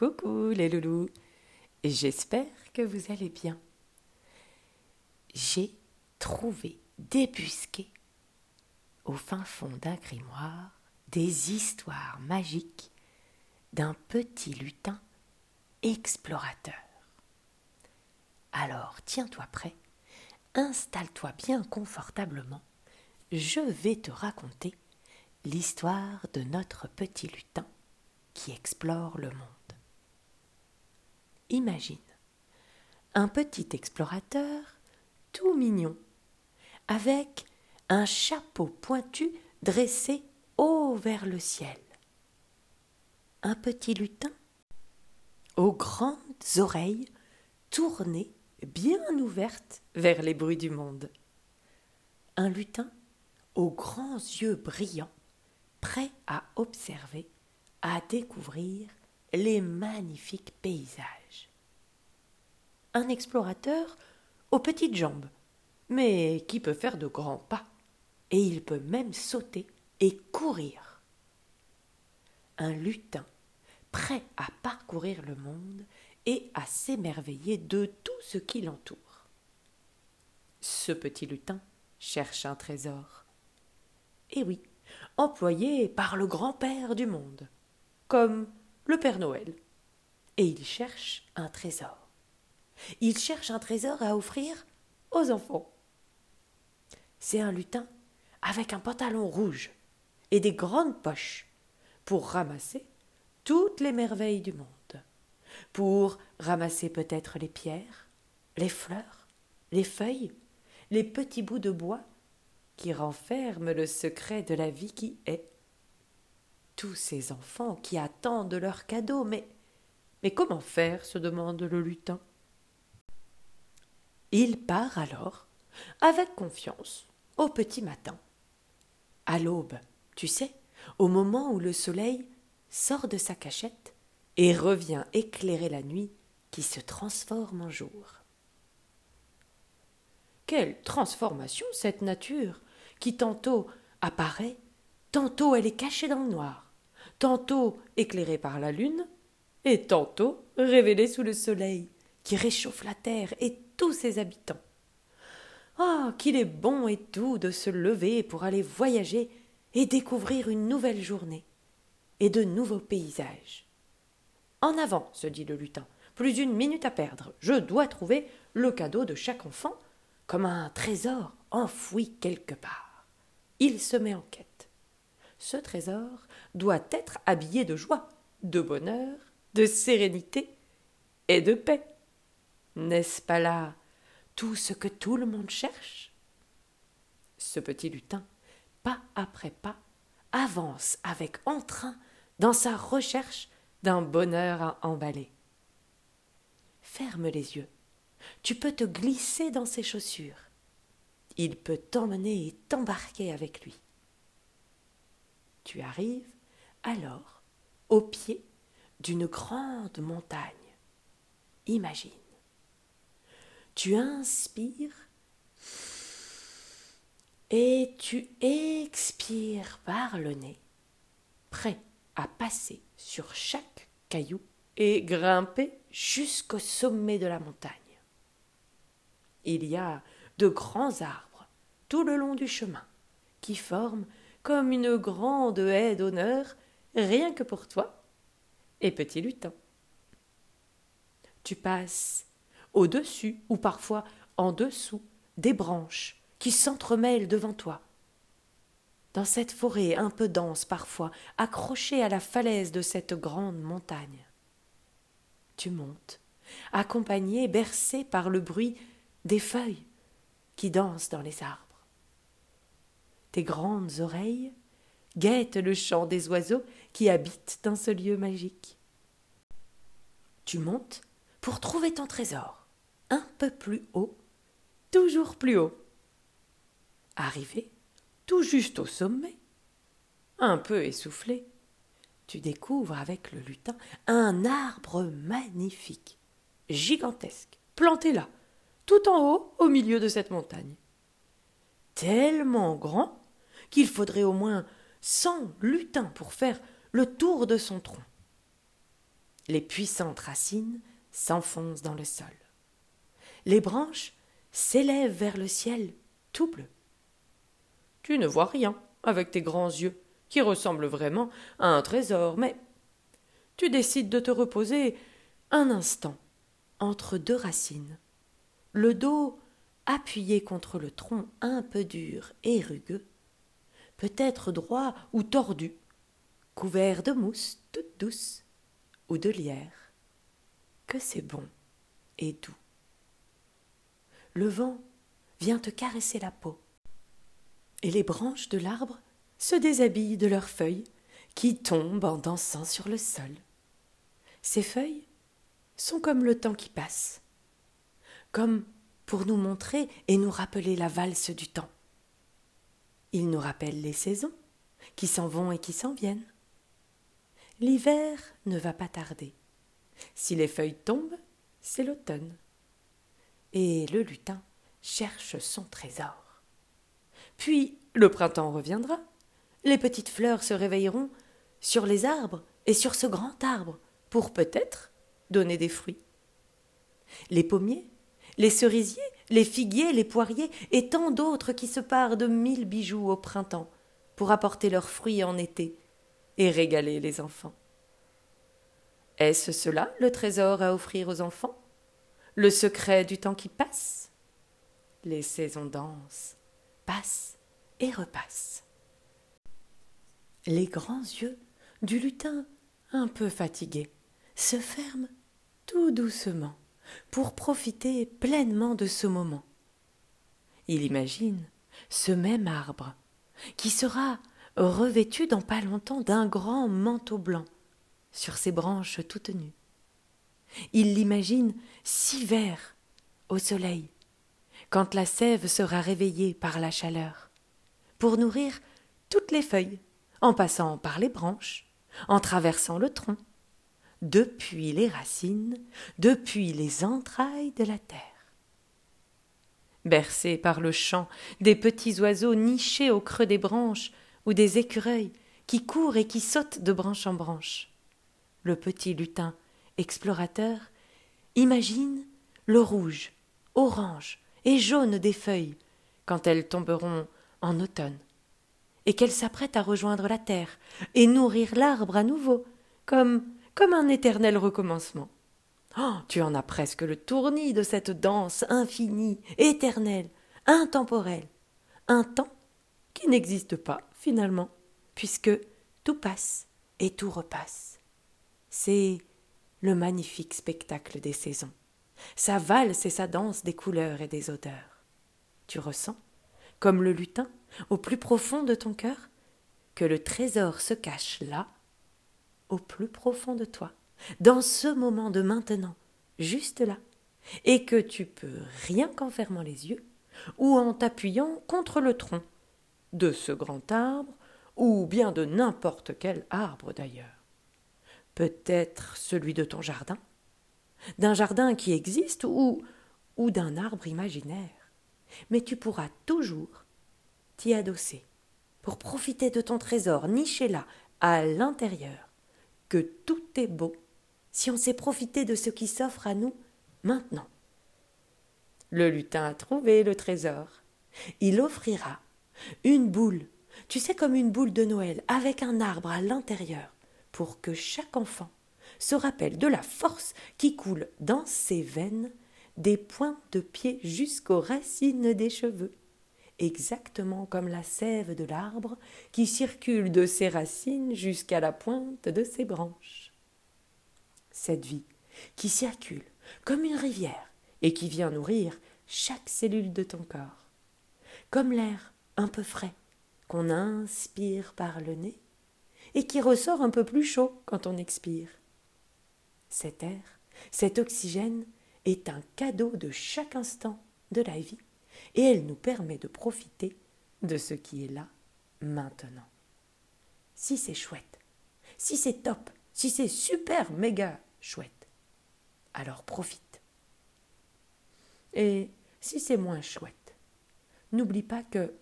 Coucou les loulous, j'espère que vous allez bien. J'ai trouvé débusqué au fin fond d'un grimoire des histoires magiques d'un petit lutin explorateur. Alors tiens-toi prêt, installe-toi bien confortablement, je vais te raconter l'histoire de notre petit lutin qui explore le monde. Imagine un petit explorateur tout mignon, avec un chapeau pointu dressé haut vers le ciel. Un petit lutin aux grandes oreilles tournées bien ouvertes vers les bruits du monde. Un lutin aux grands yeux brillants, prêt à observer, à découvrir les magnifiques paysages. Un explorateur aux petites jambes, mais qui peut faire de grands pas, et il peut même sauter et courir. Un lutin prêt à parcourir le monde et à s'émerveiller de tout ce qui l'entoure. Ce petit lutin cherche un trésor. Et oui, employé par le grand-père du monde, comme le Père Noël. Et il cherche un trésor. Il cherche un trésor à offrir aux enfants. C'est un lutin avec un pantalon rouge et des grandes poches pour ramasser toutes les merveilles du monde, pour ramasser peut-être les pierres, les fleurs, les feuilles, les petits bouts de bois qui renferment le secret de la vie qui est. Tous ces enfants qui attendent leurs cadeaux, mais mais comment faire se demande le lutin. Il part alors, avec confiance, au petit matin. À l'aube, tu sais, au moment où le soleil sort de sa cachette et revient éclairer la nuit qui se transforme en jour. Quelle transformation cette nature, qui tantôt apparaît, tantôt elle est cachée dans le noir, tantôt éclairée par la lune, et tantôt révélée sous le soleil, qui réchauffe la terre et tous ses habitants. Ah, qu'il est bon et doux de se lever pour aller voyager et découvrir une nouvelle journée et de nouveaux paysages. En avant, se dit le lutin, plus d'une minute à perdre. Je dois trouver le cadeau de chaque enfant, comme un trésor enfoui quelque part. Il se met en quête. Ce trésor doit être habillé de joie, de bonheur, de sérénité et de paix. N'est-ce pas là tout ce que tout le monde cherche? Ce petit lutin, pas après pas, avance avec entrain dans sa recherche d'un bonheur à emballer. Ferme les yeux. Tu peux te glisser dans ses chaussures. Il peut t'emmener et t'embarquer avec lui. Tu arrives alors au pied d'une grande montagne. Imagine tu inspires et tu expires par le nez, prêt à passer sur chaque caillou et grimper jusqu'au sommet de la montagne. Il y a de grands arbres tout le long du chemin qui forment comme une grande haie d'honneur rien que pour toi et petit lutin. Tu passes au-dessus ou parfois en dessous des branches qui s'entremêlent devant toi. Dans cette forêt un peu dense parfois, accrochée à la falaise de cette grande montagne. Tu montes, accompagné, bercé par le bruit des feuilles qui dansent dans les arbres. Tes grandes oreilles guettent le chant des oiseaux qui habitent dans ce lieu magique. Tu montes pour trouver ton trésor un peu plus haut, toujours plus haut. Arrivé tout juste au sommet, un peu essoufflé, tu découvres avec le lutin un arbre magnifique, gigantesque, planté là, tout en haut au milieu de cette montagne. Tellement grand qu'il faudrait au moins cent lutins pour faire le tour de son tronc. Les puissantes racines s'enfoncent dans le sol. Les branches s'élèvent vers le ciel tout bleu. Tu ne vois rien avec tes grands yeux, qui ressemblent vraiment à un trésor, mais tu décides de te reposer un instant entre deux racines, le dos appuyé contre le tronc un peu dur et rugueux, peut-être droit ou tordu, couvert de mousse toute douce ou de lierre. Que c'est bon et doux. Le vent vient te caresser la peau, et les branches de l'arbre se déshabillent de leurs feuilles qui tombent en dansant sur le sol. Ces feuilles sont comme le temps qui passe, comme pour nous montrer et nous rappeler la valse du temps. Ils nous rappellent les saisons, qui s'en vont et qui s'en viennent. L'hiver ne va pas tarder. Si les feuilles tombent, c'est l'automne. Et le lutin cherche son trésor. Puis le printemps reviendra. Les petites fleurs se réveilleront sur les arbres et sur ce grand arbre pour peut-être donner des fruits. Les pommiers les cerisiers, les figuiers, les poiriers, et tant d'autres qui se parent de mille bijoux au printemps, pour apporter leurs fruits en été, et régaler les enfants. Est-ce cela le trésor à offrir aux enfants? Le secret du temps qui passe? Les saisons dansent, passent et repassent. Les grands yeux du lutin, un peu fatigué, se ferment tout doucement pour profiter pleinement de ce moment. Il imagine ce même arbre qui sera revêtu dans pas longtemps d'un grand manteau blanc sur ses branches toutes nues. Il l'imagine si vert au soleil, quand la sève sera réveillée par la chaleur, pour nourrir toutes les feuilles, en passant par les branches, en traversant le tronc, depuis les racines, depuis les entrailles de la terre. Bercé par le chant des petits oiseaux nichés au creux des branches, ou des écureuils qui courent et qui sautent de branche en branche, le petit lutin, explorateur, imagine le rouge, orange et jaune des feuilles quand elles tomberont en automne, et qu'elles s'apprêtent à rejoindre la terre et nourrir l'arbre à nouveau, comme comme un éternel recommencement. Oh, tu en as presque le tournis de cette danse infinie, éternelle, intemporelle, un temps qui n'existe pas finalement, puisque tout passe et tout repasse. C'est le magnifique spectacle des saisons, sa valse et sa danse des couleurs et des odeurs. Tu ressens, comme le lutin, au plus profond de ton cœur, que le trésor se cache là au plus profond de toi, dans ce moment de maintenant, juste là, et que tu peux rien qu'en fermant les yeux, ou en t'appuyant contre le tronc de ce grand arbre, ou bien de n'importe quel arbre d'ailleurs. Peut-être celui de ton jardin, d'un jardin qui existe, ou, ou d'un arbre imaginaire. Mais tu pourras toujours t'y adosser pour profiter de ton trésor niché là, à l'intérieur, que tout est beau si on sait profiter de ce qui s'offre à nous maintenant. Le lutin a trouvé le trésor. Il offrira une boule, tu sais comme une boule de Noël, avec un arbre à l'intérieur, pour que chaque enfant se rappelle de la force qui coule dans ses veines, des points de pied jusqu'aux racines des cheveux exactement comme la sève de l'arbre qui circule de ses racines jusqu'à la pointe de ses branches. Cette vie qui circule comme une rivière et qui vient nourrir chaque cellule de ton corps, comme l'air un peu frais qu'on inspire par le nez et qui ressort un peu plus chaud quand on expire. Cet air, cet oxygène est un cadeau de chaque instant de la vie et elle nous permet de profiter de ce qui est là maintenant. Si c'est chouette, si c'est top, si c'est super méga chouette, alors profite. Et si c'est moins chouette, n'oublie pas que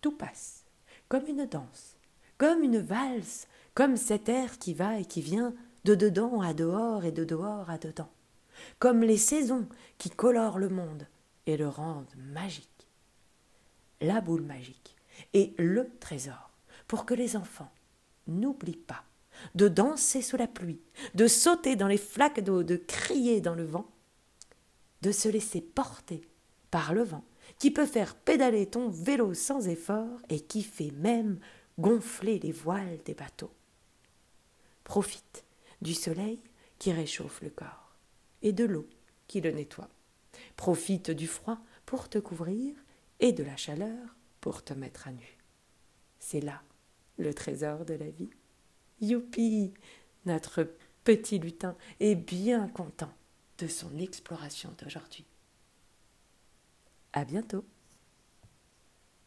tout passe, comme une danse, comme une valse, comme cet air qui va et qui vient de dedans à dehors et de dehors à dedans, comme les saisons qui colorent le monde et le rendent magique. La boule magique est le trésor pour que les enfants n'oublient pas de danser sous la pluie, de sauter dans les flaques d'eau, de crier dans le vent, de se laisser porter par le vent, qui peut faire pédaler ton vélo sans effort et qui fait même gonfler les voiles des bateaux. Profite du soleil qui réchauffe le corps et de l'eau qui le nettoie. Profite du froid pour te couvrir et de la chaleur pour te mettre à nu. C'est là le trésor de la vie. Youpi Notre petit lutin est bien content de son exploration d'aujourd'hui. À bientôt